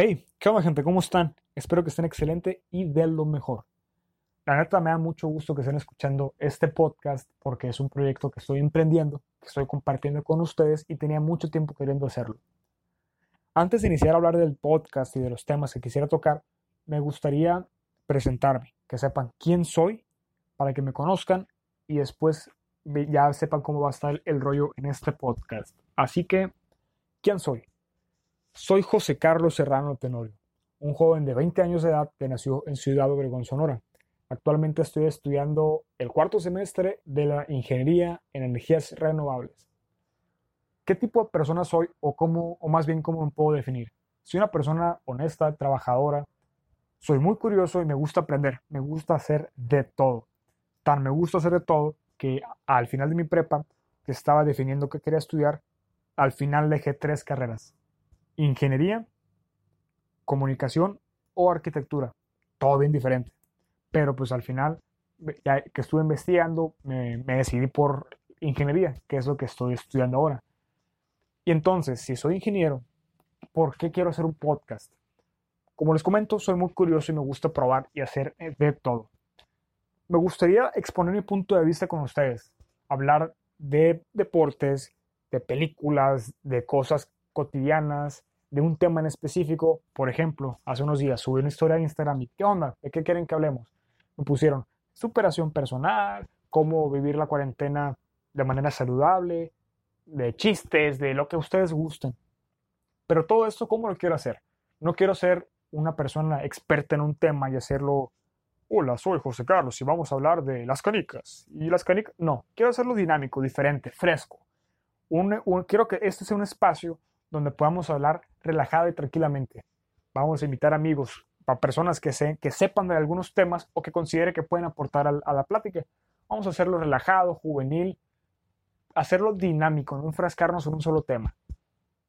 Hey, ¿qué onda gente? ¿Cómo están? Espero que estén excelente y de lo mejor. La neta me da mucho gusto que estén escuchando este podcast porque es un proyecto que estoy emprendiendo, que estoy compartiendo con ustedes y tenía mucho tiempo queriendo hacerlo. Antes de iniciar a hablar del podcast y de los temas que quisiera tocar, me gustaría presentarme, que sepan quién soy, para que me conozcan y después ya sepan cómo va a estar el rollo en este podcast. Así que, ¿quién soy? Soy José Carlos Serrano Tenorio, un joven de 20 años de edad que nació en Ciudad Obregón, Sonora. Actualmente estoy estudiando el cuarto semestre de la Ingeniería en Energías Renovables. ¿Qué tipo de persona soy o cómo, o más bien cómo me puedo definir? Soy una persona honesta, trabajadora, soy muy curioso y me gusta aprender, me gusta hacer de todo. Tan me gusta hacer de todo que al final de mi prepa, que estaba definiendo qué quería estudiar, al final dejé tres carreras. Ingeniería, comunicación o arquitectura. Todo bien diferente. Pero pues al final, ya que estuve investigando, me, me decidí por ingeniería, que es lo que estoy estudiando ahora. Y entonces, si soy ingeniero, ¿por qué quiero hacer un podcast? Como les comento, soy muy curioso y me gusta probar y hacer de todo me gustaría exponer mi punto de vista con ustedes, hablar de deportes, de películas, de cosas cotidianas, de un tema en específico. Por ejemplo, hace unos días subí una historia en Instagram y ¿qué onda? ¿De qué quieren que hablemos? Me pusieron superación personal, cómo vivir la cuarentena de manera saludable, de chistes, de lo que ustedes gusten. Pero todo esto, ¿cómo lo quiero hacer? No quiero ser una persona experta en un tema y hacerlo Hola, soy José Carlos y vamos a hablar de las canicas. Y las canicas, no, quiero hacerlo dinámico, diferente, fresco. quiero que este sea un espacio donde podamos hablar relajado y tranquilamente. Vamos a invitar amigos, para personas que, que sepan de algunos temas o que considere que pueden aportar a, la plática. Vamos a hacerlo relajado, juvenil, hacerlo dinámico, no enfrascarnos en un solo tema.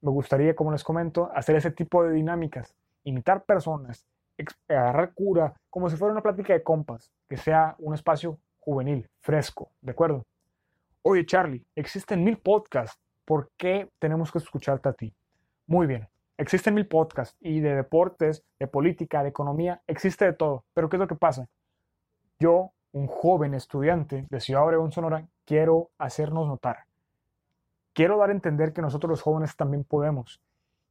Me gustaría, como les comento, hacer ese tipo de dinámicas, imitar personas, agarrar cura, como si fuera una plática de compas, que sea un espacio juvenil, fresco, ¿de acuerdo? Oye, Charlie, existen mil podcasts, ¿por qué tenemos que escucharte a ti? Muy bien, existen mil podcasts y de deportes, de política, de economía, existe de todo, pero ¿qué es lo que pasa? Yo, un joven estudiante de Ciudad Obregón, Sonora, quiero hacernos notar. Quiero dar a entender que nosotros los jóvenes también podemos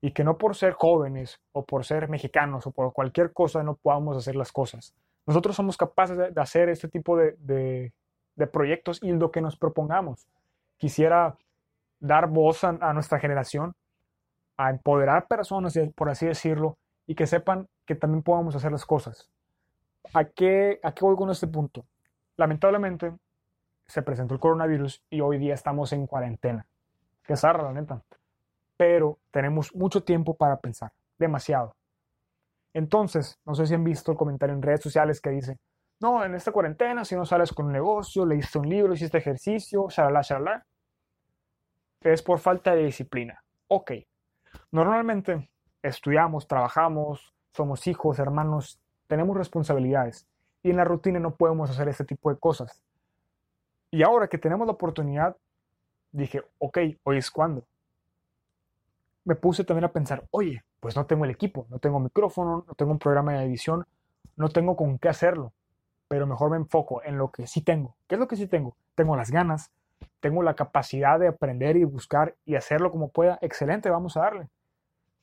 y que no por ser jóvenes o por ser mexicanos o por cualquier cosa no podamos hacer las cosas. Nosotros somos capaces de, hacer este tipo de, proyectos y lo que nos propongamos. Quisiera dar voz a, nuestra generación, a empoderar personas, por así decirlo, y que sepan que también podamos hacer las cosas. ¿A qué, ¿A qué voy con este punto? Lamentablemente se presentó el coronavirus y hoy día estamos en cuarentena. Qué zarra, la neta pero tenemos mucho tiempo para pensar, demasiado. Entonces, no sé si han visto el comentario en redes sociales que dice, no, en esta cuarentena, si no sales con un negocio, leíste un libro, hiciste ejercicio, shalala, shalala, es por falta de disciplina. Ok, normalmente estudiamos, trabajamos, somos hijos, hermanos, tenemos responsabilidades y en la rutina no podemos hacer este tipo de cosas. Y ahora que tenemos la oportunidad, dije, ok, hoy es cuando me puse también a pensar, oye, pues no tengo el equipo, no tengo micrófono, no tengo un programa de edición, no tengo con qué hacerlo, pero mejor me enfoco en lo que sí tengo. ¿Qué es lo que sí tengo? Tengo las ganas, tengo la capacidad de aprender y buscar y hacerlo como pueda. Excelente, vamos a darle.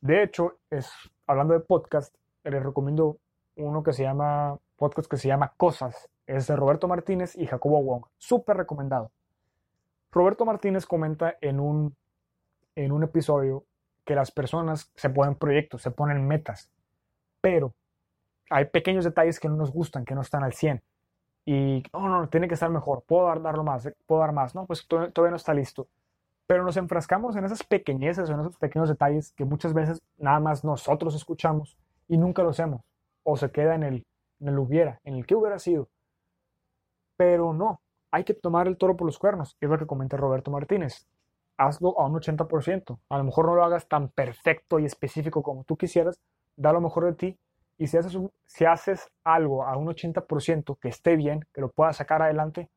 De hecho, es, hablando de podcast, les recomiendo uno que se llama, podcast que se llama Cosas. Es de Roberto Martínez y Jacobo Wong. Súper recomendado. Roberto Martínez comenta en un, en un episodio que las personas se ponen proyectos, se ponen metas, pero hay pequeños detalles que no nos gustan, que no están al 100. Y, oh, no, tiene que estar mejor, puedo dar, darlo más, puedo dar más, no, pues todavía no está listo. Pero nos enfrascamos en esas pequeñeces, en esos pequeños detalles que muchas veces nada más nosotros escuchamos y nunca lo hacemos. O se queda en el, en el hubiera, en el que hubiera sido. Pero no, hay que tomar el toro por los cuernos, es lo que comenta Roberto Martínez hazlo a un 80%. A lo mejor no lo hagas tan perfecto y específico como tú quisieras, da lo mejor de ti. Y si haces, algo a un 80% que esté bien, que lo puedas sacar adelante,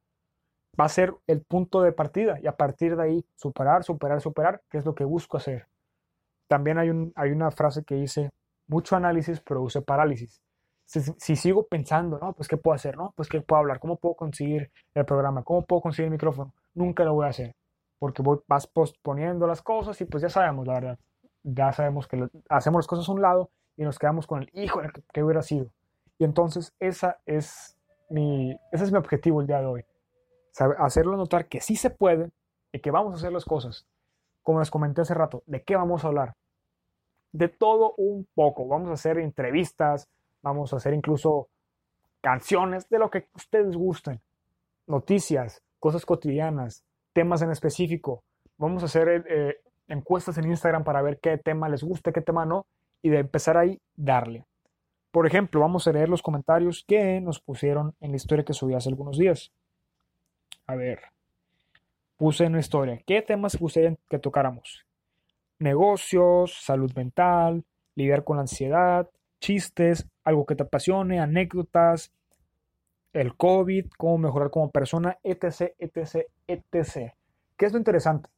va a ser el punto de partida. Y a partir de ahí, superar, superar, superar, que es lo que busco hacer. También hay, un, hay una frase que dice, mucho análisis produce parálisis. Si, si, sigo pensando, no, pues qué puedo hacer, no, pues qué puedo hablar, cómo puedo conseguir el programa, cómo puedo conseguir el micrófono, nunca lo voy a hacer, porque voy, vas posponiendo las cosas y pues ya sabemos, la verdad, ya sabemos que lo, hacemos las cosas a un lado y nos quedamos con el, hijo, que, hubiera sido. Y entonces esa es mi, ese es mi objetivo el día de hoy, hacerlo notar que sí se puede y que vamos a hacer las cosas. Como les comenté hace rato, ¿de qué vamos a hablar? De todo un poco. Vamos a hacer entrevistas, vamos a hacer incluso canciones, de lo que ustedes gusten. Noticias, cosas cotidianas, temas en específico. Vamos a hacer eh, encuestas en Instagram para ver qué tema les gusta, qué tema no, y de empezar ahí, darle. Por ejemplo, vamos a leer los comentarios que nos pusieron en la historia que subí hace algunos días. A ver, puse en la historia, ¿qué temas gustaría que tocáramos? Negocios, salud mental, lidiar con la ansiedad, chistes, algo que te apasione, anécdotas, el COVID, cómo mejorar como persona, etc, etc, etc. ¿Qué es lo interesante?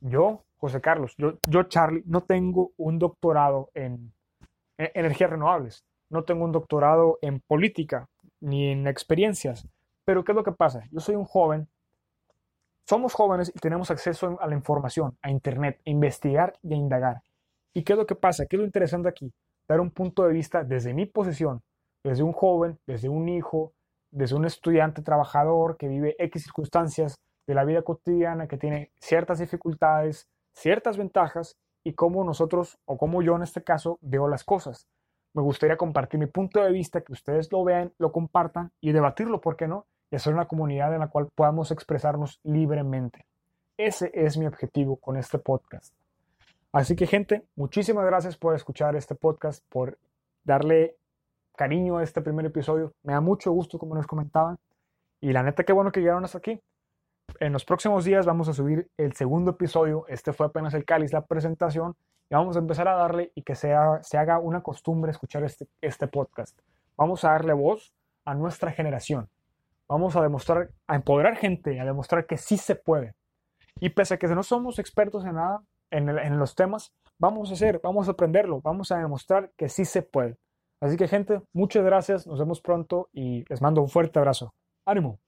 Yo, José Carlos, yo, yo Charlie, no tengo un doctorado en, en energías renovables, no tengo un doctorado en política ni en experiencias, pero ¿qué es lo que pasa? Yo soy un joven, somos jóvenes y tenemos acceso a la información, a Internet, a investigar y a indagar. ¿Y qué es lo que pasa? ¿Qué es lo interesante aquí? Dar un punto de vista desde mi posición, desde un joven, desde un hijo, desde un estudiante trabajador que vive X circunstancias de la vida cotidiana, que tiene ciertas dificultades, ciertas ventajas y cómo nosotros, o cómo yo en este caso, veo las cosas. Me gustaría compartir mi punto de vista, que ustedes lo vean, lo compartan y debatirlo, ¿por qué no? Y hacer una comunidad en la cual podamos expresarnos libremente. Ese es mi objetivo con este podcast. Así que gente, muchísimas gracias por escuchar este podcast, por darle cariño a este primer episodio. Me da mucho gusto, como nos comentaban. Y la neta, qué bueno que llegaron hasta aquí. En los próximos días vamos a subir el segundo episodio. Este fue apenas el cáliz, la presentación. Y vamos a empezar a darle y que sea, se haga una costumbre escuchar este, este podcast. Vamos a darle voz a nuestra generación. Vamos a demostrar, a empoderar gente, a demostrar que sí se puede. Y pese a que no somos expertos en nada, en, en los temas, vamos a hacer, vamos a aprenderlo, vamos a demostrar que sí se puede. Así que gente, muchas gracias, nos vemos pronto y les mando un fuerte abrazo. ánimo.